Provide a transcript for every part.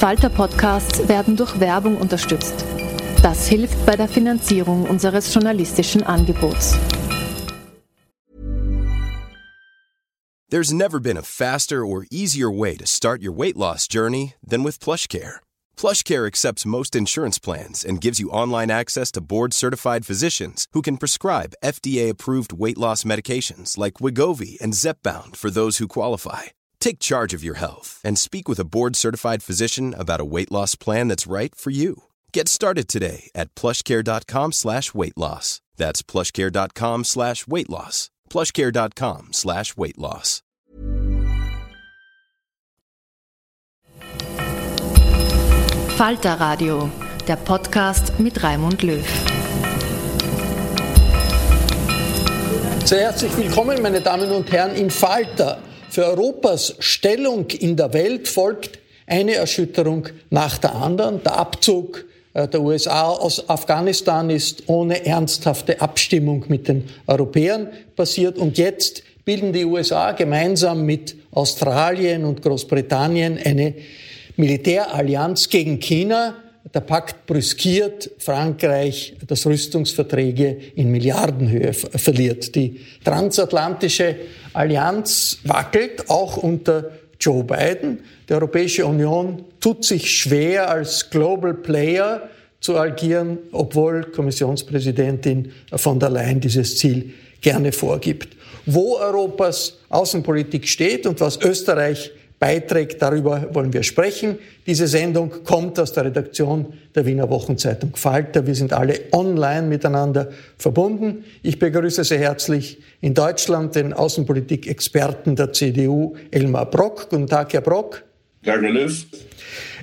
Falter-Podcasts werden durch Werbung unterstützt. Das hilft bei der Finanzierung unseres journalistischen Angebots. There's never been a faster or easier way to start your weight loss journey than with PlushCare. PlushCare accepts most insurance plans and gives you online access to board-certified physicians who can prescribe FDA-approved weight loss medications like Wigovi and Zepbound for those who qualify. Take charge of your health and speak with a board certified physician about a weight loss plan that's right for you. Get started today at plushcare.com slash weight loss. That's plushcare.com slash weight loss. Plushcare.com slash weight loss. Falter Radio, der Podcast mit Raimund Löw. Sehr herzlich willkommen, meine Damen und Herren, im Falter. Für Europas Stellung in der Welt folgt eine Erschütterung nach der anderen. Der Abzug äh, der USA aus Afghanistan ist ohne ernsthafte Abstimmung mit den Europäern passiert. Und jetzt bilden die USA gemeinsam mit Australien und Großbritannien eine Militärallianz gegen China. Der Pakt brüskiert Frankreich, das Rüstungsverträge in Milliardenhöhe verliert. Die transatlantische Allianz wackelt auch unter Joe Biden. Die Europäische Union tut sich schwer als Global Player zu agieren, obwohl Kommissionspräsidentin von der Leyen dieses Ziel gerne vorgibt. Wo Europas Außenpolitik steht und was Österreich beiträgt. Darüber wollen wir sprechen. Diese Sendung kommt aus der Redaktion der Wiener Wochenzeitung Falter. Wir sind alle online miteinander verbunden. Ich begrüße sehr herzlich in Deutschland den Außenpolitik-Experten der CDU, Elmar Brock. Guten Tag, Herr Brock. Löw.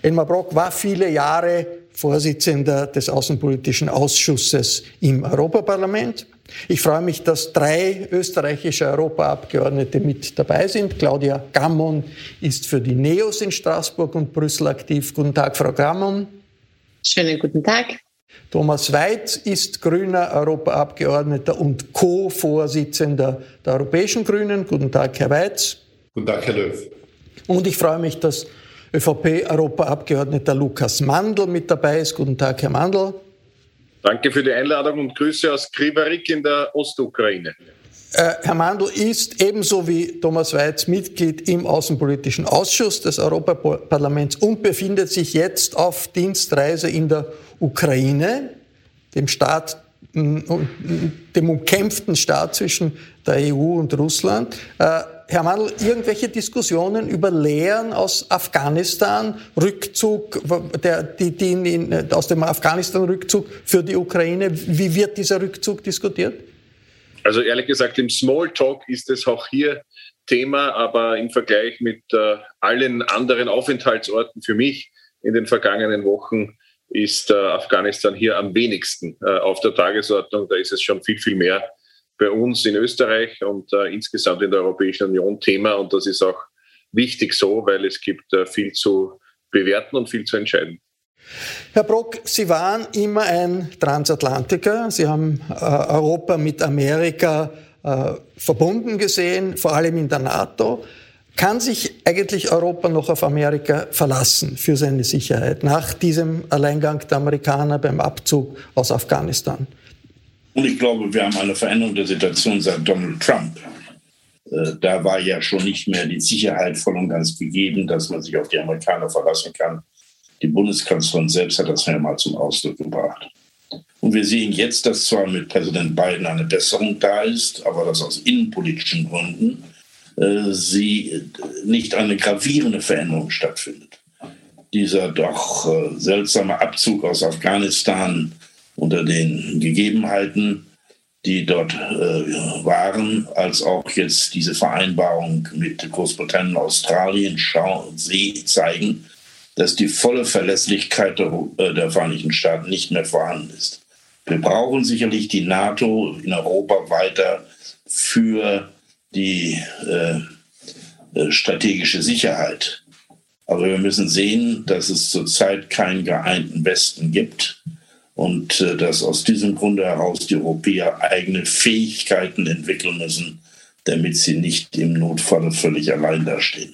Elmar Brock war viele Jahre Vorsitzender des Außenpolitischen Ausschusses im Europaparlament. Ich freue mich, dass drei österreichische Europaabgeordnete mit dabei sind. Claudia Gammon ist für die NEOS in Straßburg und Brüssel aktiv. Guten Tag, Frau Gammon. Schönen guten Tag. Thomas Weiz ist grüner Europaabgeordneter und Co-Vorsitzender der Europäischen Grünen. Guten Tag, Herr Weiz. Guten Tag, Herr Löw. Und ich freue mich, dass ÖVP-Europaabgeordneter Lukas Mandl mit dabei ist. Guten Tag, Herr Mandl. Danke für die Einladung und Grüße aus Krivarik in der Ostukraine. Äh, Herr Mandl ist ebenso wie Thomas Weiz Mitglied im Außenpolitischen Ausschuss des Europaparlaments und befindet sich jetzt auf Dienstreise in der Ukraine, dem Staat, dem umkämpften Staat zwischen der EU und Russland. Äh, Herr Mandl, irgendwelche Diskussionen über Lehren aus Afghanistan, Rückzug, der, die, die in, aus dem Afghanistan-Rückzug für die Ukraine, wie wird dieser Rückzug diskutiert? Also ehrlich gesagt, im Smalltalk ist es auch hier Thema, aber im Vergleich mit äh, allen anderen Aufenthaltsorten für mich in den vergangenen Wochen ist äh, Afghanistan hier am wenigsten äh, auf der Tagesordnung. Da ist es schon viel, viel mehr bei uns in Österreich und äh, insgesamt in der Europäischen Union Thema. Und das ist auch wichtig so, weil es gibt äh, viel zu bewerten und viel zu entscheiden. Herr Brock, Sie waren immer ein Transatlantiker. Sie haben äh, Europa mit Amerika äh, verbunden gesehen, vor allem in der NATO. Kann sich eigentlich Europa noch auf Amerika verlassen für seine Sicherheit nach diesem Alleingang der Amerikaner beim Abzug aus Afghanistan? Und ich glaube, wir haben eine Veränderung der Situation seit Donald Trump. Äh, da war ja schon nicht mehr die Sicherheit voll und ganz gegeben, dass man sich auf die Amerikaner verlassen kann. Die Bundeskanzlerin selbst hat das mal zum Ausdruck gebracht. Und wir sehen jetzt, dass zwar mit Präsident Biden eine Besserung da ist, aber dass aus innenpolitischen Gründen äh, sie äh, nicht eine gravierende Veränderung stattfindet. Dieser doch äh, seltsame Abzug aus Afghanistan unter den Gegebenheiten die dort äh, waren, als auch jetzt diese Vereinbarung mit Großbritannien und Australien zeigen, dass die volle Verlässlichkeit der, äh, der Vereinigten Staaten nicht mehr vorhanden ist. Wir brauchen sicherlich die NATO in Europa weiter für die äh, äh strategische Sicherheit. Aber wir müssen sehen, dass es zurzeit keinen geeinten Westen gibt und äh, dass aus diesem Grunde heraus die Europäer eigene Fähigkeiten entwickeln müssen, damit sie nicht im Notfall völlig allein dastehen.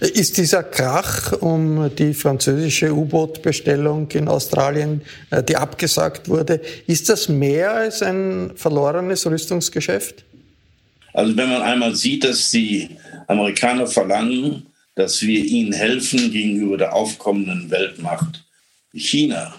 Ist dieser Krach um die französische U-Boot-Bestellung in Australien, äh, die abgesagt wurde, ist das mehr als ein verlorenes Rüstungsgeschäft? Also wenn man einmal sieht, dass die Amerikaner verlangen, dass wir ihnen helfen gegenüber der aufkommenden Weltmacht China,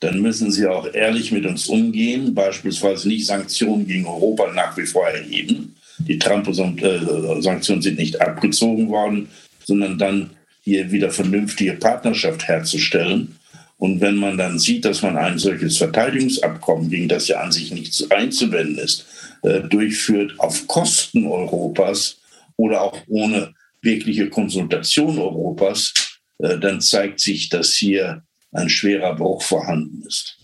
dann müssen sie auch ehrlich mit uns umgehen, beispielsweise nicht Sanktionen gegen Europa nach wie vor erheben. Die Trump-Sanktionen sind nicht abgezogen worden, sondern dann hier wieder vernünftige Partnerschaft herzustellen. Und wenn man dann sieht, dass man ein solches Verteidigungsabkommen, gegen das ja an sich nichts einzuwenden ist, äh, durchführt auf Kosten Europas oder auch ohne wirkliche Konsultation Europas, äh, dann zeigt sich, dass hier ein schwerer Bruch vorhanden ist.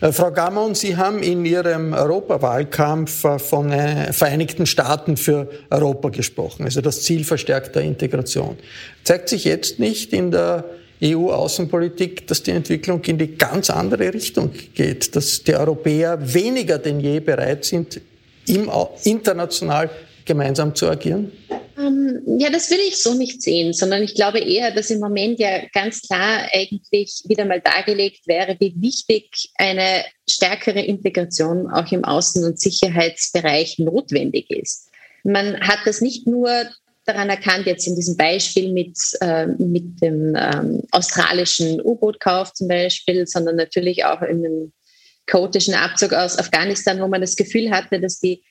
Äh, Frau Gammon, Sie haben in Ihrem Europawahlkampf äh, von äh, Vereinigten Staaten für Europa gesprochen, also das Ziel verstärkter Integration. Zeigt sich jetzt nicht in der EU-Außenpolitik, dass die Entwicklung in die ganz andere Richtung geht, dass die Europäer weniger denn je bereit sind, international gemeinsam zu agieren? Ähm, ja, das würde ich so nicht sehen, sondern ich glaube eher, dass im Moment ja ganz klar eigentlich wieder mal dargelegt wäre, wie wichtig eine stärkere Integration auch im Außen- und Sicherheitsbereich notwendig ist. Man hat das nicht nur daran erkannt, jetzt in diesem Beispiel mit, äh, mit dem ähm, australischen U-Boot-Kauf zum Beispiel, sondern natürlich auch in dem chaotischen Abzug aus Afghanistan, wo man das Gefühl hatte, dass die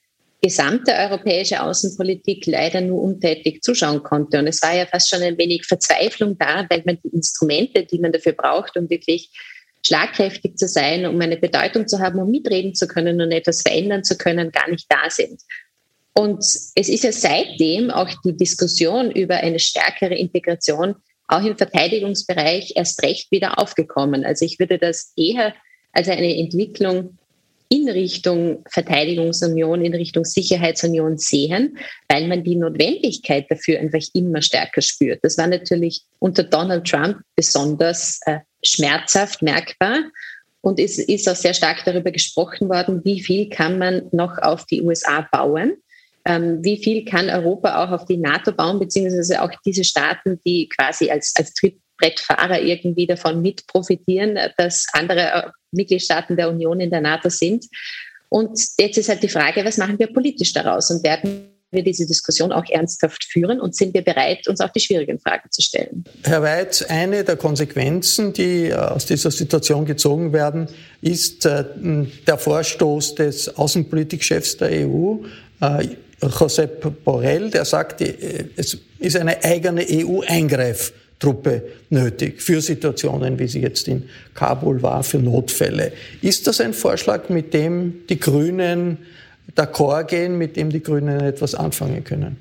gesamte europäische Außenpolitik leider nur untätig zuschauen konnte. Und es war ja fast schon ein wenig Verzweiflung da, weil man die Instrumente, die man dafür braucht, um wirklich schlagkräftig zu sein, um eine Bedeutung zu haben, um mitreden zu können und etwas verändern zu können, gar nicht da sind. Und es ist ja seitdem auch die Diskussion über eine stärkere Integration auch im Verteidigungsbereich erst recht wieder aufgekommen. Also ich würde das eher als eine Entwicklung in Richtung Verteidigungsunion, in Richtung Sicherheitsunion sehen, weil man die Notwendigkeit dafür einfach immer stärker spürt. Das war natürlich unter Donald Trump besonders äh, schmerzhaft merkbar. Und es ist auch sehr stark darüber gesprochen worden, wie viel kann man noch auf die USA bauen. Ähm, wie viel kann Europa auch auf die NATO bauen, beziehungsweise auch diese Staaten, die quasi als, als Trittbrettfahrer irgendwie davon mit profitieren, dass andere äh, Mitgliedstaaten der Union in der NATO sind. Und jetzt ist halt die Frage, was machen wir politisch daraus und werden wir diese Diskussion auch ernsthaft führen und sind wir bereit, uns auch die schwierigen Fragen zu stellen. Herr Weitz, eine der Konsequenzen, die äh, aus dieser Situation gezogen werden, ist äh, der Vorstoß des Außenpolitikchefs der EU, Josep Borrell, der sagt, es ist eine eigene EU-Eingreif Truppe nötig für Situationen, wie sie jetzt in Kabul war, für Notfälle. Ist das ein Vorschlag, mit dem die Grünen d'accord gehen, mit dem die Grünen etwas anfangen können?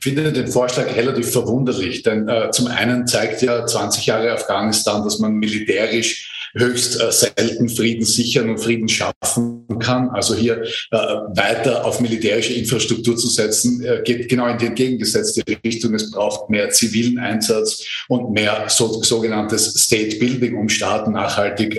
Ich finde den Vorschlag relativ verwunderlich, denn äh, zum einen zeigt ja 20 Jahre Afghanistan, dass man militärisch höchst äh, selten Frieden sichern und Frieden schaffen kann. Also hier äh, weiter auf militärische Infrastruktur zu setzen, äh, geht genau in die entgegengesetzte Richtung. Es braucht mehr zivilen Einsatz und mehr so, sogenanntes State Building, um Staaten nachhaltig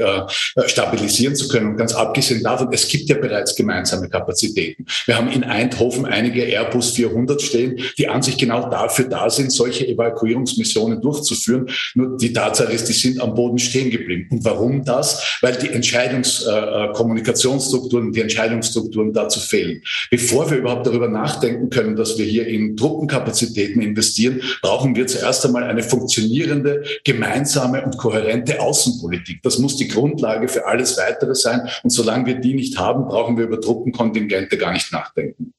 stabilisieren zu können. Und ganz abgesehen davon, es gibt ja bereits gemeinsame Kapazitäten. Wir haben in Eindhoven einige Airbus 400 stehen, die an sich genau dafür da sind, solche Evakuierungsmissionen durchzuführen. Nur die Tatsache ist, die sind am Boden stehen geblieben. Und warum? Warum das? Weil die Entscheidungskommunikationsstrukturen, äh, die Entscheidungsstrukturen dazu fehlen. Bevor wir überhaupt darüber nachdenken können, dass wir hier in Truppenkapazitäten investieren, brauchen wir zuerst einmal eine funktionierende, gemeinsame und kohärente Außenpolitik. Das muss die Grundlage für alles Weitere sein. Und solange wir die nicht haben, brauchen wir über Truppenkontingente gar nicht nachdenken.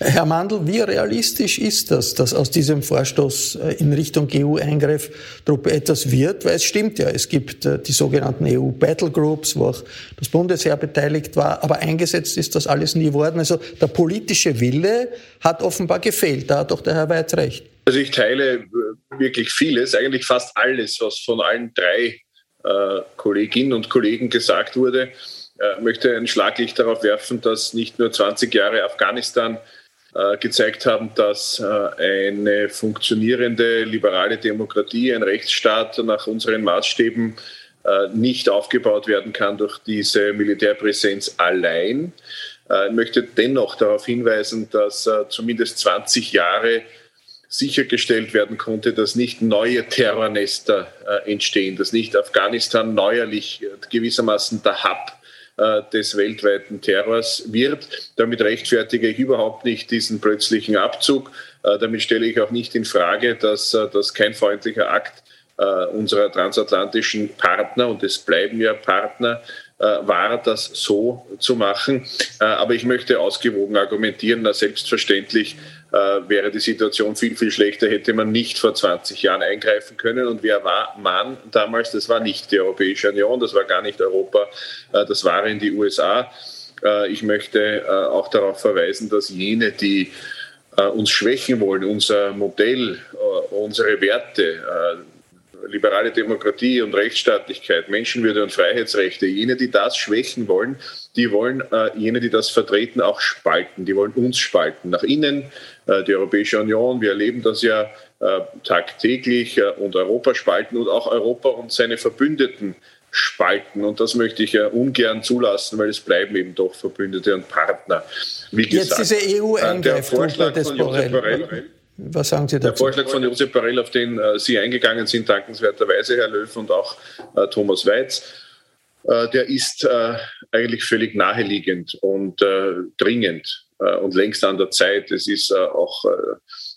Herr Mandl, wie realistisch ist das, dass aus diesem Vorstoß äh, in Richtung EU-Eingreiftruppe etwas wird? Weil es stimmt ja, es gibt äh, die sogenannten EU-Battlegroups, wo auch das Bundesheer beteiligt war, aber eingesetzt ist das alles nie worden. Also der politische Wille hat offenbar gefehlt. Da hat doch der Herr Weiz recht. Also ich teile äh, wirklich vieles, eigentlich fast alles, was von allen drei Kolleginnen und Kollegen gesagt wurde. Ich möchte ein Schlaglicht darauf werfen, dass nicht nur 20 Jahre Afghanistan gezeigt haben, dass äh, eine funktionierende liberale Demokratie, ein Rechtsstaat nach unseren Maßstäben äh, nicht aufgebaut werden kann durch diese Militärpräsenz allein. Ich möchte dennoch darauf hinweisen, dass zumindest 20 Jahre sichergestellt werden konnte, dass nicht neue Terrornester entstehen, dass nicht Afghanistan neuerlich gewissermaßen der Hub äh, des weltweiten Terrors wird. Damit rechtfertige ich überhaupt nicht diesen plötzlichen Abzug. Äh, damit stelle ich auch nicht in Frage, dass äh, das kein freundlicher Akt unserer transatlantischen Partner, und es bleiben ja Partner, war, das so zu machen. Aber ich möchte ausgewogen argumentieren, na selbstverständlich äh, wäre die Situation viel, viel schlechter, hätte man nicht vor 20 Jahren eingreifen können. Und wer war man damals? Das war nicht die Europäische Union, das war gar nicht Europa, äh, das waren die USA. Äh, ich möchte auch darauf verweisen, dass jene, die uns schwächen wollen, unser Modell, unsere Werte, liberale Demokratie und Rechtsstaatlichkeit, Menschenwürde und Freiheitsrechte, jene, die das schwächen wollen, die wollen äh, jene, die das vertreten, auch spalten. Die wollen uns spalten. Nach innen, äh, die Europäische Union, wir erleben das ja äh, tagtäglich äh, und Europa spalten und auch Europa und seine Verbündeten spalten. Und das möchte ich ja ungern zulassen, weil es bleiben eben doch Verbündete und Partner. Wie gesagt, Jetzt diese EU-Eingreiftruppe des Borrell. Was sagen Sie dazu? Der Vorschlag von Josep Borrell, auf den äh, Sie eingegangen sind, dankenswerterweise, Herr Löw und auch äh, Thomas Weiz, äh, der ist äh, eigentlich völlig naheliegend und äh, dringend und längst an der Zeit. Es ist auch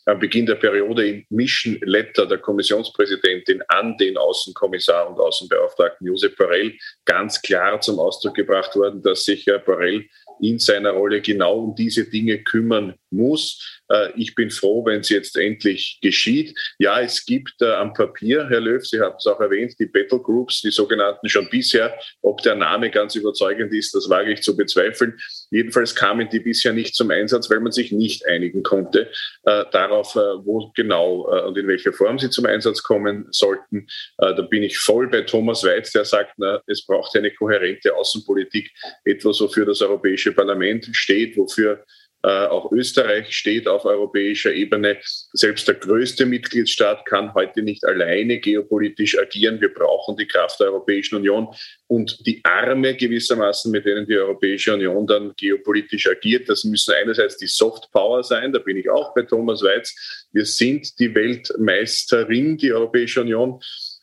am Beginn der Periode im Mission Letter der Kommissionspräsidentin an den Außenkommissar und Außenbeauftragten Josep Borrell ganz klar zum Ausdruck gebracht worden, dass sich Borrell in seiner Rolle genau um diese Dinge kümmern muss. Äh, ich bin froh, wenn es jetzt endlich geschieht. Ja, es gibt äh, am Papier, Herr Löw, Sie haben es auch erwähnt, die Battle Groups, die sogenannten schon bisher. Ob der Name ganz überzeugend ist, das wage ich zu bezweifeln. Jedenfalls kamen die bisher nicht zum Einsatz, weil man sich nicht einigen konnte äh, darauf, äh, wo genau und in welcher Form sie zum Einsatz kommen sollten. Da bin ich voll bei Thomas Weiz, der sagt, na, es braucht eine kohärente Außenpolitik, etwas, wofür das Europäische Parlament steht, wofür auch Österreich steht auf europäischer Ebene. Selbst der größte Mitgliedstaat kann heute nicht alleine geopolitisch agieren. Wir brauchen die Kraft der Europäischen Union und die Arme gewissermaßen, mit denen die Europäische Union dann geopolitisch agiert. Das müssen einerseits die Soft Power sein. Da bin ich auch bei Thomas Weiz. Wir sind die Weltmeisterin, die Europäische Union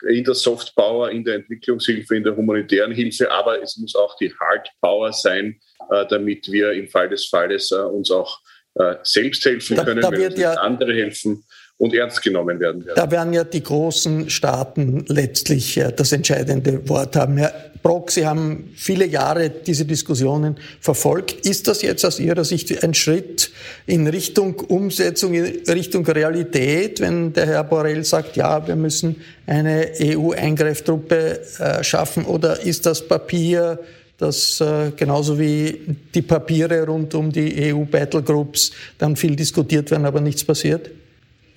in der Soft Power, in der Entwicklungshilfe, in der humanitären Hilfe, aber es muss auch die Hard Power sein, äh, damit wir im Fall des Falles äh, uns auch äh, selbst helfen da, können, da wenn uns ja, andere helfen und ernst genommen werden. Werden. Da werden ja die großen Staaten letztlich das entscheidende Wort haben. Herr Brock, Sie haben viele Jahre diese Diskussionen verfolgt. Ist das jetzt aus Ihrer Sicht ein Schritt in Richtung Umsetzung, in Richtung Realität, wenn der Herr Borrell sagt, ja, wir müssen eine EU-Eingreiftruppe schaffen? Oder ist das Papier dass äh, genauso wie die Papiere rund um die EU-Battlegroups dann viel diskutiert werden, aber nichts passiert?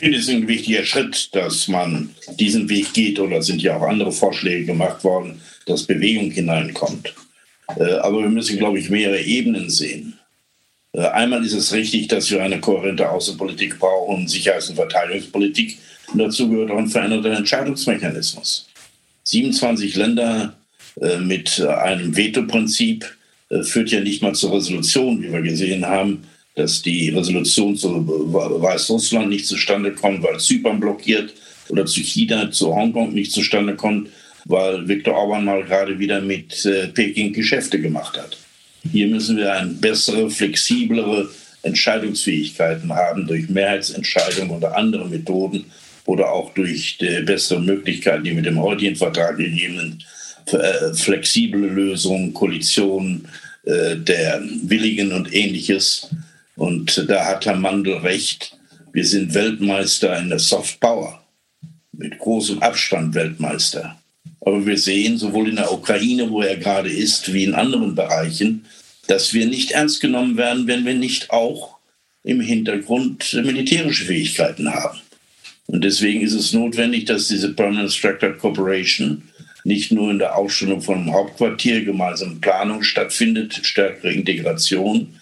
Finde es ein wichtiger Schritt, dass man diesen Weg geht, oder sind ja auch andere Vorschläge gemacht worden, dass Bewegung hineinkommt. Äh, aber wir müssen, glaube ich, mehrere Ebenen sehen. Äh, einmal ist es richtig, dass wir eine kohärente Außenpolitik brauchen, Sicherheits- und Verteidigungspolitik. Und dazu gehört auch ein veränderter Entscheidungsmechanismus. 27 Länder äh, mit einem Veto-Prinzip führt ja nicht mal zur Resolution, wie wir gesehen haben, dass die Resolution zu Weißrussland nicht zustande kommt, weil Zypern blockiert oder zu China, zu Hongkong nicht zustande kommt. weil Viktor Orban mal gerade wieder mit äh, Peking Geschäfte gemacht hat. Hier müssen wir eine bessere, flexiblere Entscheidungsfähigkeiten haben durch Mehrheitsentscheidungen oder andere Methoden oder auch durch die bessere Möglichkeiten, die mit dem heutigen Vertrag gegebenen äh, flexible Lösungen, Koalitionen äh, der Willigen und ähnliches. Und da hat Herr Mandel recht. Wir sind Weltmeister in der Soft Power. Mit großem Abstand Weltmeister. Aber wir sehen sowohl in der Ukraine, wo er gerade ist, wie in anderen Bereichen, dass wir nicht ernst genommen werden, wenn wir nicht auch im Hintergrund militärische Fähigkeiten haben. Und deswegen ist es notwendig, dass diese Permanent Structured Cooperation nicht nur in der Aufstellung von einem Hauptquartier, gemeinsame Planung stattfindet, stärkere Integration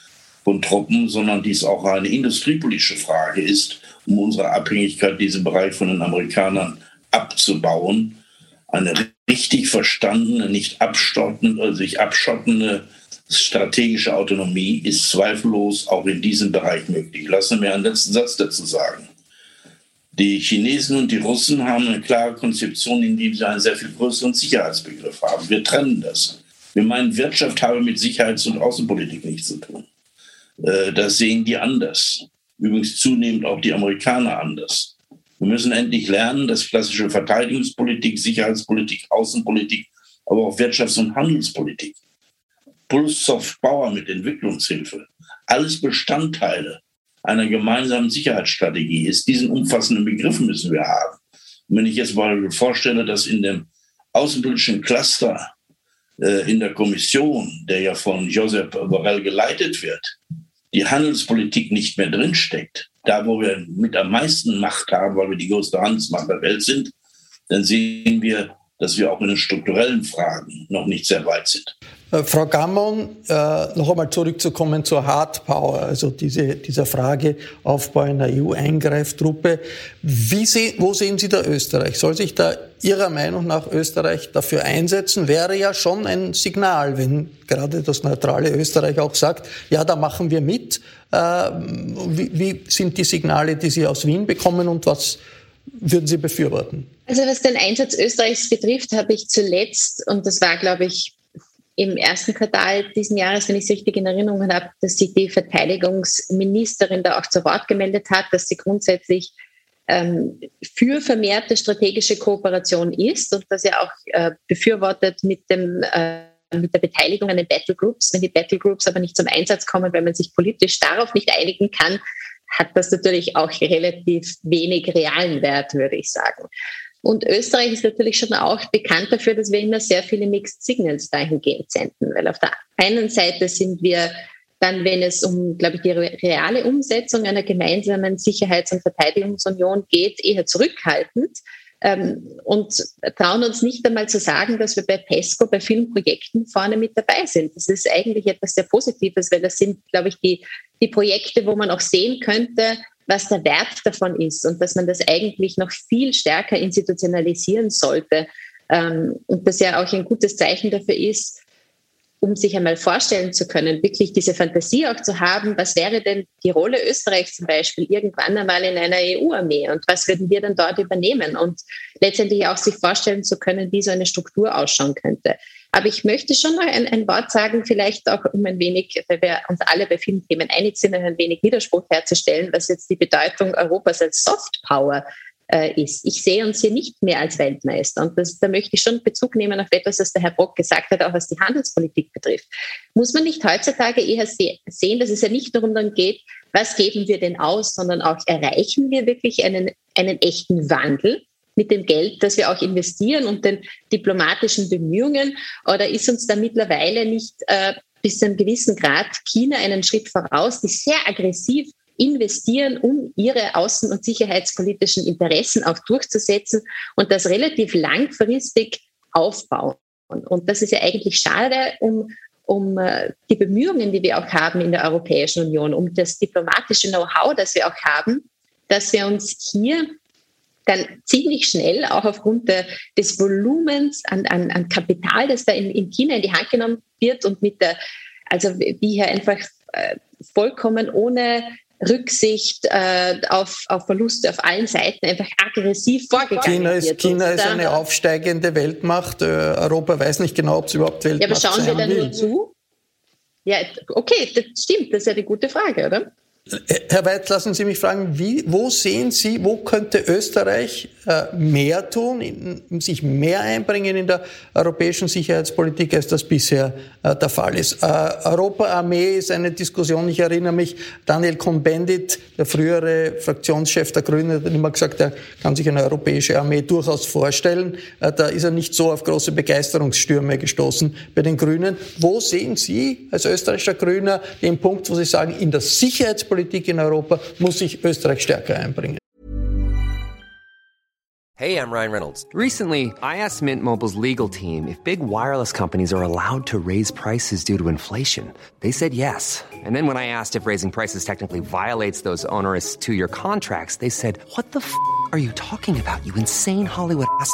von Truppen, sondern dies auch eine industriepolitische Frage ist, um unsere Abhängigkeit in diesem Bereich von den Amerikanern abzubauen. Eine richtig verstandene, nicht abstottende, also sich abschottende strategische Autonomie ist zweifellos auch in diesem Bereich möglich. Lassen Sie mir einen letzten Satz dazu sagen. Die Chinesen und die Russen haben eine klare Konzeption, in dem sie einen sehr viel größeren Sicherheitsbegriff haben. Wir trennen das. Wir meinen, Wirtschaft habe mit Sicherheits- und Außenpolitik nichts zu tun. Äh, das sehen die anders. Übrigens zunehmend auch die Amerikaner anders. Wir müssen endlich lernen, dass klassische Verteidigungspolitik, Sicherheitspolitik, Außenpolitik, aber auch Wirtschafts- und Handelspolitik plus Soft Power mit Entwicklungshilfe, alles Bestandteile einer gemeinsamen Sicherheitsstrategie ist. Diesen umfassenden Begriff müssen wir haben. Und wenn ich jetzt mal vorstelle, dass in dem außenpolitischen Cluster äh, in der Kommission, der ja von Josep Borrell geleitet wird, die Handelspolitik nicht mehr drinsteckt, da wo wir mit am meisten Macht haben, weil wir die größte Handelsmacht der Welt sind, dann sehen wir, dass wir auch in den strukturellen Fragen noch nicht sehr weit sind. Äh, Frau Gammon, äh, noch einmal zurückzukommen zur Hard Power, also diese, dieser Frage Aufbau einer EU-Eingreiftruppe. Wie se wo sehen Sie da Österreich? Soll sich da Ihrer Meinung nach Österreich dafür einsetzen? Wäre ja schon ein Signal, wenn gerade das neutrale Österreich auch sagt, ja, da machen wir mit. Äh, wie, wie sind die Signale, die Sie aus Wien bekommen und was würden Sie befürworten? Also was den Einsatz Österreichs betrifft, habe ich zuletzt, und das war, glaube ich, im ersten Quartal diesen Jahres, wenn ich es richtig in Erinnerung habe, dass sich die Verteidigungsministerin da auch zu Wort gemeldet hat, dass sie grundsätzlich ähm, für vermehrte strategische Kooperation ist und dass er auch äh, befürwortet mit dem äh, mit der Beteiligung an den Battlegroups. Wenn die Battlegroups aber nicht zum Einsatz kommen, weil man sich politisch darauf nicht einigen kann, hat das natürlich auch relativ wenig realen Wert, würde ich sagen. Und Österreich ist natürlich schon auch bekannt dafür, dass wir immer sehr viele Mixed Signals dahingehend senden, weil auf der einen Seite sind wir dann, wenn es um, glaube ich, die reale Umsetzung einer gemeinsamen Sicherheits- und Verteidigungsunion geht, eher zurückhaltend ähm, und trauen uns nicht einmal zu sagen, dass wir bei PESCO bei vielen Projekten vorne mit dabei sind. Das ist eigentlich etwas sehr Positives, weil das sind, glaube ich, die, die Projekte, wo man auch sehen könnte, was der Wert davon ist und dass man das eigentlich noch viel stärker institutionalisieren sollte. Ähm, und das ja auch ein gutes Zeichen dafür ist, um sich einmal vorstellen zu können, wirklich diese Fantasie auch zu haben, was wäre denn die Rolle Österreichs zum Beispiel irgendwann einmal in einer EU-Armee und was würden wir dann dort übernehmen und letztendlich auch sich vorstellen zu können, wie so eine Struktur ausschauen könnte. Aber ich möchte schon noch ein, ein Wort sagen, vielleicht auch um ein wenig, weil wir uns alle bei vielen Themen einig sind, ein wenig Widerspruch herzustellen, was jetzt die Bedeutung Europas als Soft Power äh, ist. Ich sehe uns hier nicht mehr als Weltmeister. Und das, da möchte ich schon Bezug nehmen auf etwas, was der Herr Brock gesagt hat, auch was die Handelspolitik betrifft. Muss man nicht heutzutage eher sehen, dass es ja nicht darum dann geht, was geben wir denn aus, sondern auch erreichen wir wirklich einen, einen echten Wandel mit dem Geld, das wir auch investieren und den diplomatischen Bemühungen? Oder ist uns da mittlerweile nicht äh, bis zu einem gewissen Grad China einen Schritt voraus, die sehr aggressiv investieren, um ihre außen- und sicherheitspolitischen Interessen auch durchzusetzen und das relativ langfristig aufbauen. Und das ist ja eigentlich schade um, um äh, die Bemühungen, die wir auch haben in der Europäischen Union, um das diplomatische Know-how, das wir auch haben, dass wir uns hier dann ziemlich schnell, auch aufgrund der, des Volumens an, an, an Kapital, das da in, in China in die Hand genommen wird und mit der, also wie hier einfach äh, vollkommen ohne Rücksicht äh, auf, auf Verluste auf allen Seiten einfach aggressiv vorgegangen China ist, wird. China ist eine aufsteigende Weltmacht. Äh, Europa weiß nicht genau, ob es überhaupt Weltmacht ist. Ja, aber schauen wir da nur zu? Ja, okay, das stimmt, das ist ja die gute Frage, oder? Herr Weit, lassen Sie mich fragen, wie, wo sehen Sie, wo könnte Österreich äh, mehr tun, sich mehr einbringen in der europäischen Sicherheitspolitik, als das bisher äh, der Fall ist? Äh, Europa-Armee ist eine Diskussion. Ich erinnere mich, Daniel Cohn-Bendit, der frühere Fraktionschef der Grünen, hat immer gesagt, er kann sich eine europäische Armee durchaus vorstellen. Da ist er nicht so auf große Begeisterungsstürme gestoßen bei den Grünen. Wo sehen Sie als österreichischer Grüner den Punkt, wo Sie sagen, in der Sicherheitspolitik Politik in Europa muss sich Österreich stärker einbringen. Hey, I'm Ryan Reynolds. Recently, I asked Mint Mobile's legal team if big wireless companies are allowed to raise prices due to inflation. They said yes. And then when I asked if raising prices technically violates those onerous two-year contracts, they said, "What the f*** are you talking about? You insane Hollywood ass."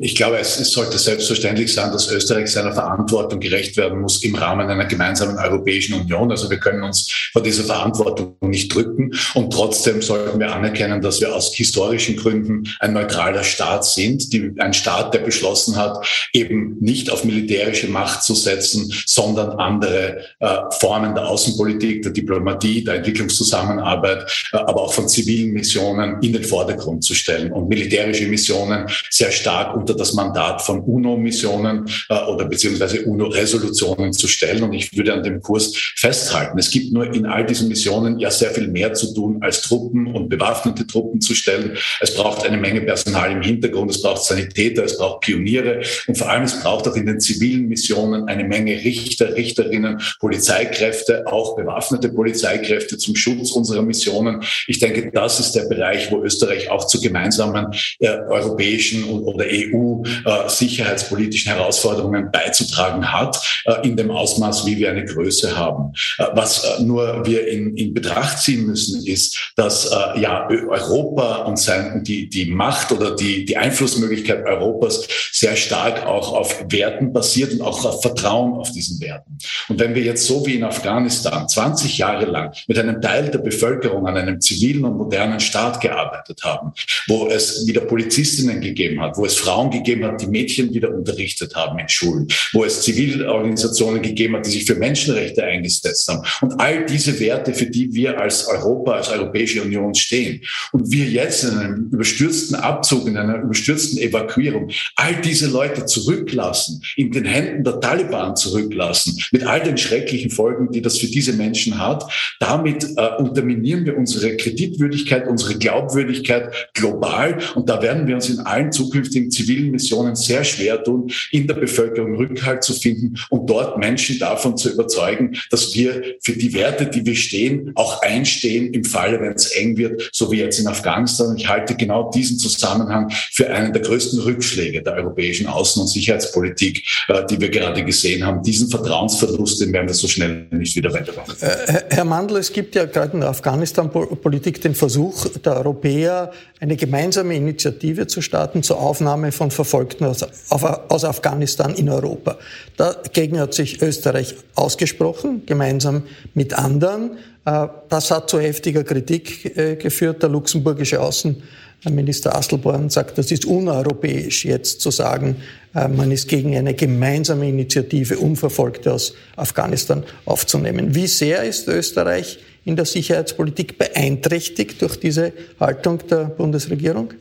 Ich glaube, es, sollte selbstverständlich sein, dass Österreich seiner Verantwortung gerecht werden muss im Rahmen einer gemeinsamen Europäischen Union. Also wir können uns vor dieser Verantwortung nicht drücken. Und trotzdem sollten wir anerkennen, dass wir aus historischen Gründen ein neutraler Staat sind, die, ein Staat, der beschlossen hat, eben nicht auf militärische Macht zu setzen, sondern andere äh, Formen der Außenpolitik, der Diplomatie, der Entwicklungszusammenarbeit, äh, aber auch von zivilen Missionen in den Vordergrund zu stellen und militärische Missionen sehr stark unter das Mandat von UNO-Missionen äh, oder beziehungsweise UNO-Resolutionen zu stellen. Und ich würde an dem Kurs festhalten. Es gibt nur in all diesen Missionen ja sehr viel mehr zu tun, als Truppen und bewaffnete Truppen zu stellen. Es braucht eine Menge Personal im Hintergrund, es braucht Sanitäter, es braucht Pioniere und vor allem es braucht auch in den zivilen Missionen eine Menge Richter, Richterinnen, Polizeikräfte, auch bewaffnete Polizeikräfte zum Schutz unserer Missionen. Ich denke, das ist der Bereich, wo Österreich auch zu gemeinsamen äh, europäischen oder EU EU-sicherheitspolitischen Herausforderungen beizutragen hat, äh, in dem Ausmaß, wie wir eine Größe haben. Äh, was äh, nur wir in, in Betracht ziehen müssen, ist, dass ja Europa und sein, die, die Macht oder die, die Einflussmöglichkeit Europas sehr stark auch auf Werten basiert und auch auf Vertrauen auf diesen Werten. Und wenn wir jetzt so wie in Afghanistan 20 Jahre lang mit einem Teil der Bevölkerung an einem zivilen und modernen Staat gearbeitet haben, wo es wieder Polizistinnen gegeben hat, wo es Frauen Frauen gegeben hat, die Mädchen wieder unterrichtet haben in Schulen, wo es Zivilorganisationen gegeben hat, die sich für Menschenrechte eingesetzt haben. Und all diese Werte, für die wir als Europa, als Europäische Union stehen. Und wir jetzt in einem überstürzten Abzug, in einer überstürzten Evakuierung, all diese Leute zurücklassen, in den Händen der Taliban zurücklassen, mit all den schrecklichen Folgen, die das für diese Menschen hat, damit äh, unterminieren wir unsere Kreditwürdigkeit, unsere Glaubwürdigkeit global. Und da werden wir uns in allen zukünftigen Zivil zivilen Missionen sehr schwer tun, in der Bevölkerung Rückhalt zu finden und dort Menschen davon zu überzeugen, dass wir für die Werte, die wir stehen, auch einstehen im Falle, wenn es eng wird, so wie jetzt in Afghanistan. Ich halte genau diesen Zusammenhang für einen der größten Rückschläge der europäischen Außen- und Sicherheitspolitik, äh, die wir gerade gesehen haben. Diesen Vertrauensverlust, den werden wir so schnell nicht wieder weitermachen. Äh, Herr Mandl, es gibt ja gerade in der Afghanistan-Politik den Versuch der Europäer, eine gemeinsame Initiative zu starten zur Aufnahme von Verfolgten aus, aus Afghanistan in Europa. Dagegen hat sich Österreich ausgesprochen, gemeinsam mit anderen. Äh, das hat zu heftiger Kritik äh, geführt. Der luxemburgische Außenminister Asselborn sagt, das ist uneuropäisch, jetzt zu sagen, äh, man ist gegen eine gemeinsame Initiative, Unverfolgte aus Afghanistan aufzunehmen. Wie sehr ist Österreich in der Sicherheitspolitik beeinträchtigt durch diese Haltung der Bundesregierung?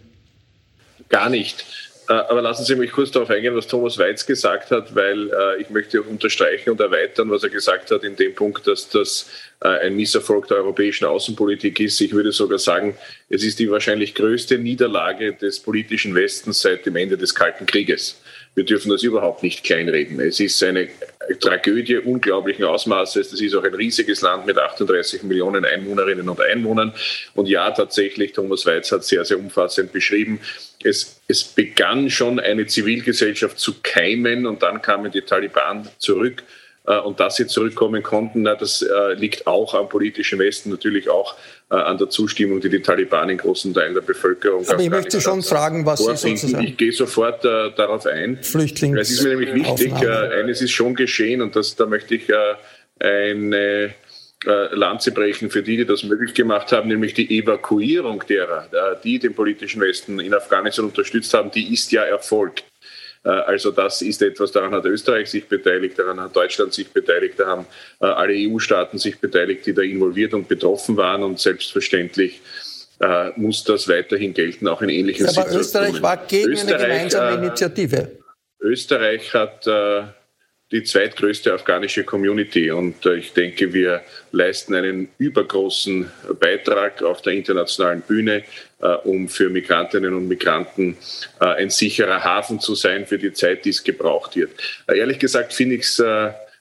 Gar nicht. Äh, aber lassen Sie mich kurz darauf eingehen, was Thomas Weiz gesagt hat, weil äh, ich möchte unterstreichen und erweitern, was er gesagt hat in dem Punkt, dass das äh, ein Misserfolg der europäischen Außenpolitik ist. Ich würde sogar sagen, es ist die wahrscheinlich größte Niederlage des politischen Westens seit dem Ende des Kalten Krieges. Wir dürfen das überhaupt nicht kleinreden. Es ist eine Tragödie unglaublichen Ausmaßes. Das ist auch ein riesiges Land mit 38 Millionen Einwohnerinnen und Einwohnern. Und ja, tatsächlich, Thomas Weiz hat sehr, sehr umfassend beschrieben, es, es begann schon eine Zivilgesellschaft zu keimen und dann kamen die Taliban zurück und dass sie zurückkommen konnten, na, das äh, liegt auch am politischen Westen, natürlich auch äh, an der Zustimmung, die die Taliban in großen Teilen der Bevölkerung Aber ich möchte schon fragen, was. Sie sozusagen... Ich gehe sofort äh, darauf ein. Flüchtlings Es ist mir nämlich wichtig, äh, eines ist schon geschehen und das, da möchte ich eine Lanze brechen für die, die das möglich gemacht haben, nämlich die Evakuierung derer, die den politischen Westen in Afghanistan unterstützt haben, die ist ja erfolgt. Äh, also das ist etwas, daran hat Österreich sich beteiligt, daran hat Deutschland sich beteiligt, da haben äh, alle EU-Staaten sich beteiligt, die da involviert und betroffen waren und selbstverständlich äh, muss das weiterhin gelten, auch in ähnlichen Aber Situationen. Österreich war gegen Österreich, eine gemeinsame Initiative. Österreich hat die zweitgrößte afghanische Community. Und ich denke, wir leisten einen übergroßen Beitrag auf der internationalen Bühne, um für Migrantinnen und Migranten äh, ein sicherer Hafen zu sein für die Zeit, die es gebraucht wird. Ehrlich gesagt finde ich es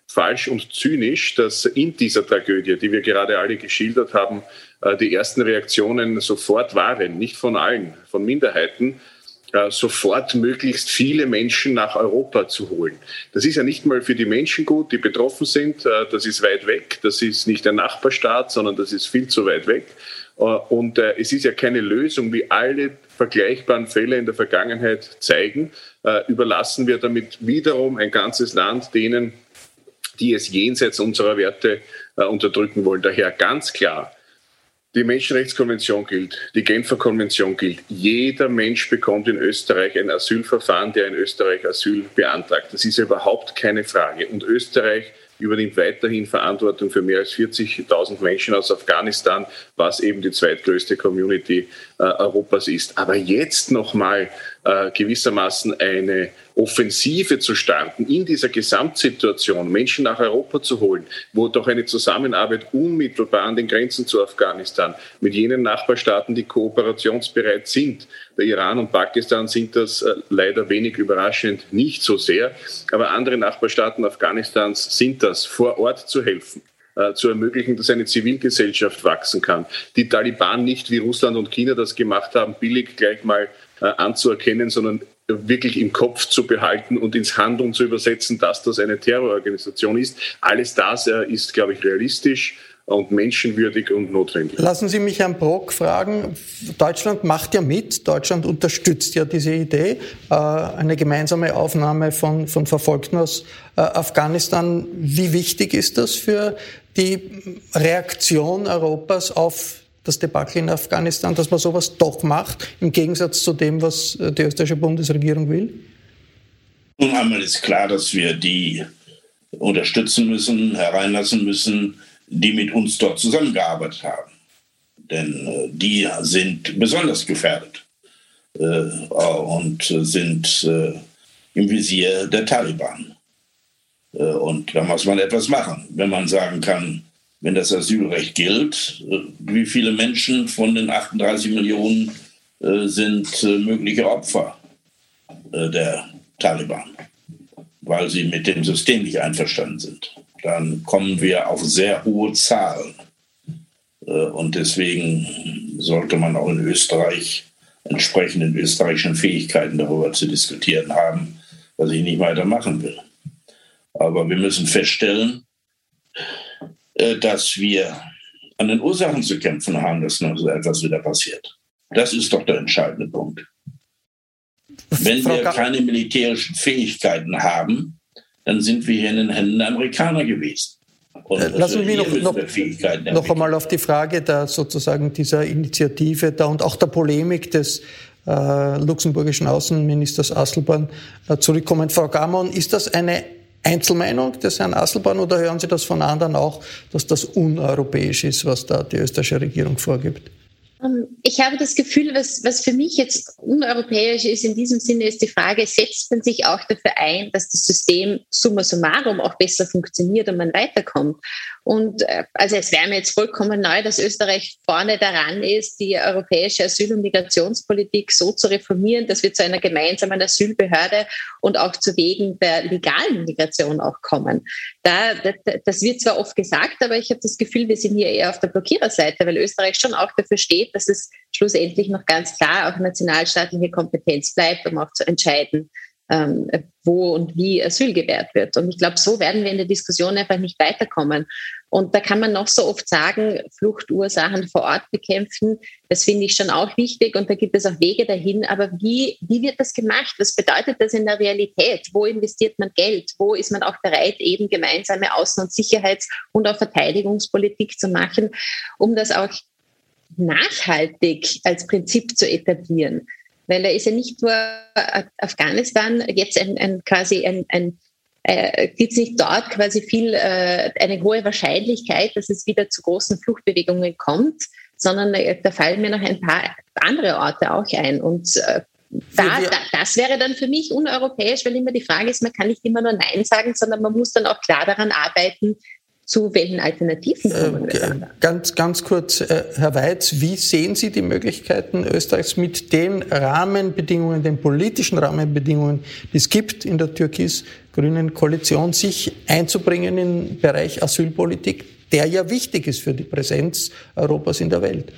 falsch und zynisch, dass in dieser Tragödie, die wir gerade alle geschildert haben, die ersten Reaktionen sofort waren, nicht von allen, von Minderheiten, äh, sofort möglichst viele Menschen nach Europa zu holen. Das ist ja nicht mal für die Menschen gut, die betroffen sind. Äh, das ist weit weg. Das ist nicht ein Nachbarstaat, sondern das ist viel zu weit weg. Äh, und es ist ja keine Lösung, wie alle vergleichbaren Fälle in der Vergangenheit zeigen. Überlassen wir damit wiederum ein ganzes Land denen, die es jenseits unserer Werte unterdrücken wollen. Daher ganz klar, die Menschenrechtskonvention gilt, die Genfer Konvention gilt. Jeder Mensch bekommt in Österreich ein Asylverfahren, der in Österreich Asyl beantragt. Das ist überhaupt keine Frage. Und Österreich übernimmt weiterhin Verantwortung für mehr als 40.000 Menschen aus Afghanistan, was eben die zweitgrößte Community äh, Europas ist. Aber jetzt nochmal äh, gewissermaßen eine Offensive zu starten, in dieser Gesamtsituation Menschen nach Europa zu holen, wo doch eine Zusammenarbeit unmittelbar an den Grenzen zu Afghanistan mit jenen Nachbarstaaten, die kooperationsbereit sind. Der Iran und Pakistan sind das äh, leider wenig überraschend nicht so sehr, aber andere Nachbarstaaten Afghanistans sind das, vor Ort zu helfen äh, zu ermöglichen, dass eine Zivilgesellschaft wachsen kann. Die Taliban nicht wie Russland und China das gemacht haben, billig gleich mal anzuerkennen, sondern wirklich im Kopf zu behalten und ins Handeln zu übersetzen, dass das eine Terrororganisation ist. Alles das äh, ist, glaube ich, realistisch und menschenwürdig und notwendig. Lassen Sie mich Herrn Brock fragen. Deutschland macht ja mit, Deutschland unterstützt ja diese Idee, äh, eine gemeinsame Aufnahme von, von Verfolgten aus Afghanistan. Wie wichtig ist das für die Reaktion Europas auf das Debakel in Afghanistan, dass man sowas doch macht, im Gegensatz zu dem, was äh, die österreichische Bundesregierung will? Nun einmal ist klar, dass wir die unterstützen müssen, hereinlassen müssen, die mit uns dort zusammengearbeitet haben. Denn äh, die sind besonders gefährdet äh, und sind im Visier der Taliban. Und da muss man etwas machen, wenn man sagen kann, wenn das Asylrecht gilt, äh, wie viele Menschen von den 38 Millionen äh, sind äh, mögliche Opfer der Taliban, weil sie mit dem System nicht einverstanden sind. Dann kommen wir auf sehr hohe Zahlen. Und deswegen sollte man auch in Österreich entsprechenden österreichischen Fähigkeiten darüber zu diskutieren haben, was ich nicht weitermachen will. Aber wir müssen feststellen, dass wir an den Ursachen zu kämpfen haben, dass noch so etwas wieder passiert. Das ist doch der entscheidende Punkt. Wenn wir keine militärischen Fähigkeiten haben, dann sind wir hier in den Händen der Amerikaner gewesen. Und äh, Lassen Sie mich noch, noch, noch einmal auf die Frage der sozusagen dieser Initiative da und auch der Polemik des äh, luxemburgischen Außenministers Asselborn äh, zurückkommen. Frau Gamon, ist das eine Einzelmeinung des Herrn Asselborn oder hören Sie das von anderen auch, dass das uneuropäisch ist, was da die österreichische Regierung vorgibt? Ähm, ich habe das Gefühl, was, was für mich jetzt uneuropäisch ist in diesem Sinne, ist die Frage, setzt man sich auch dafür ein, dass das System summa summarum auch besser funktioniert und man weiterkommt? Und äh, also es wäre mir jetzt vollkommen neu, dass Österreich vorne daran ist, die europäische Asyl- und Migrationspolitik so zu reformieren, dass wir zu einer gemeinsamen Asylbehörde und auch zu Wegen der legalen Migration auch kommen. Da, das wird zwar oft gesagt, aber ich habe das Gefühl, wir sind hier eher auf der Blockiererseite, weil Österreich schon auch dafür steht, dass es schlussendlich noch ganz klar auch nationalstaatliche Kompetenz bleibt, um auch zu entscheiden, ähm, wo und wie Asyl gewährt wird. Und ich glaube, so werden wir in der Diskussion einfach nicht weiterkommen. Und da kann man noch so oft sagen, Fluchtursachen vor Ort bekämpfen. Das finde ich schon auch wichtig und da gibt es auch Wege dahin. Aber wie, wie wird das gemacht? Was bedeutet das in der Realität? Wo investiert man Geld? Wo ist man auch bereit, eben gemeinsame Außen- und Sicherheits- und auch Verteidigungspolitik zu machen, um das auch nachhaltig als Prinzip zu etablieren? Weil da ist ja nicht nur Afghanistan jetzt ein, ein quasi ein, ein äh, gibt es nicht dort quasi viel, äh, eine hohe Wahrscheinlichkeit, dass es wieder zu großen Fluchtbewegungen kommt, sondern äh, da fallen mir noch ein paar andere Orte auch ein. Und äh, da, da, das wäre dann für mich uneuropäisch, weil immer die Frage ist, man kann nicht immer nur Nein sagen, sondern man muss dann auch klar daran arbeiten, zu welchen Alternativen kommen wir dann? Ganz, ganz kurz, äh, Herr Weiz, wie sehen Sie die Möglichkeiten Österreichs mit den Rahmenbedingungen, den politischen Rahmenbedingungen, die es gibt in der türkis-grünen Koalition, sich einzubringen im Bereich Asylpolitik, der ja wichtig ist für die Präsenz Europas in der Welt?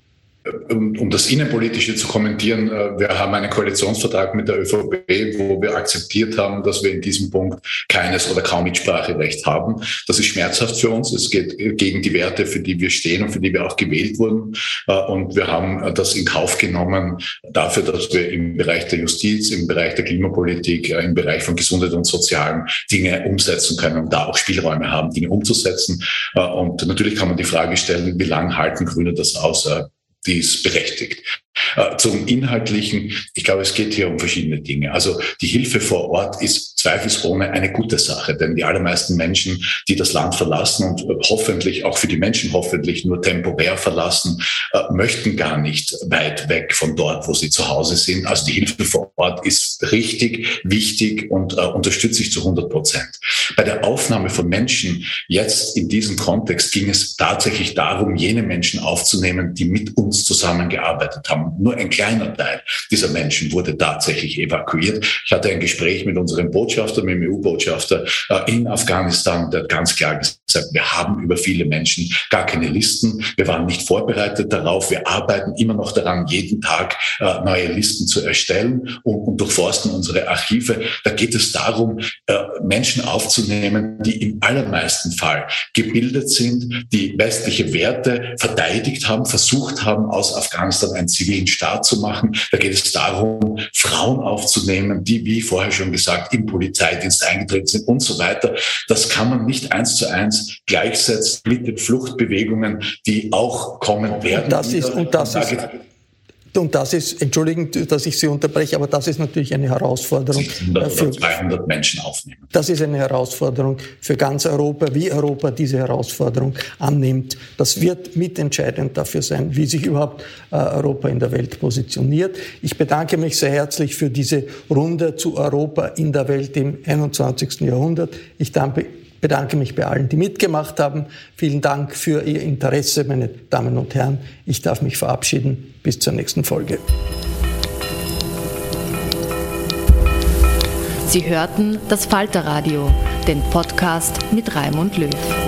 Um, das Innenpolitische zu kommentieren, äh, wir haben einen Koalitionsvertrag mit der ÖVP, wo wir akzeptiert haben, dass wir in diesem Punkt keines oder kaum Mitspracherecht haben. Das ist schmerzhaft für uns. Es geht gegen die Werte, für die wir stehen und für die wir auch gewählt wurden. Äh, und wir haben das in Kauf genommen dafür, dass wir im Bereich der Justiz, im Bereich der Klimapolitik, äh, im Bereich von Gesundheit und Sozialen Dinge umsetzen können und da auch Spielräume haben, Dinge umzusetzen. Und natürlich kann man die Frage stellen, wie lange halten Grüne das aus? Die ist berechtigt. Äh, zum Inhaltlichen, ich glaube, es geht hier um verschiedene Dinge. Also die Hilfe vor Ort ist zweifelsohne eine gute Sache, denn die allermeisten Menschen, die das Land verlassen und hoffentlich auch für die Menschen hoffentlich nur temporär verlassen, äh, möchten gar nicht weit weg von dort, wo sie zu Hause sind. Also die Hilfe vor Ort ist richtig, wichtig und uh, unterstütze ich zu 100 Prozent. Bei der Aufnahme von Menschen jetzt in diesem Kontext ging es tatsächlich darum, jene Menschen aufzunehmen, die mit uns zusammengearbeitet haben nur ein kleiner Teil dieser Menschen wurde tatsächlich evakuiert. Ich hatte ein Gespräch mit unserem Botschafter, mit dem EU-Botschafter äh, in Afghanistan, der hat ganz klar gesagt, wir haben über viele Menschen gar keine Listen. Wir waren nicht vorbereitet darauf. Wir arbeiten immer noch daran, jeden Tag äh, neue Listen zu erstellen und, und durchforsten unsere Archive. Da geht es darum, äh, Menschen aufzunehmen, die im allermeisten Fall gebildet sind, die westliche Werte verteidigt haben, versucht haben, aus Afghanistan ein Zivil zivilen Staat zu machen. Da geht es darum, Frauen aufzunehmen, die, wie vorher schon gesagt, im Polizeidienst eingetreten sind und so weiter. Das kann man nicht eins zu eins gleichsetzen mit den Fluchtbewegungen, die auch kommen werden. Das ist, und das ist, und das ist, entschuldigen, dass ich Sie unterbreche, aber das ist natürlich eine Herausforderung. 100 für, 200 Menschen aufnehmen. Das ist eine Herausforderung für ganz Europa, wie Europa diese Herausforderung annimmt. Das wird mitentscheidend dafür sein, wie sich überhaupt äh, Europa in der Welt positioniert. Ich bedanke mich sehr herzlich für diese Runde zu Europa in der Welt im 21. Jahrhundert. Ich danke bedanke mich bei allen, die mitgemacht haben. Vielen Dank für Ihr Interesse, meine Damen und Herren. Ich darf mich verabschieden. Bis zur nächsten Folge. Sie hörten das Falterradio, den Podcast mit Raimund Löw.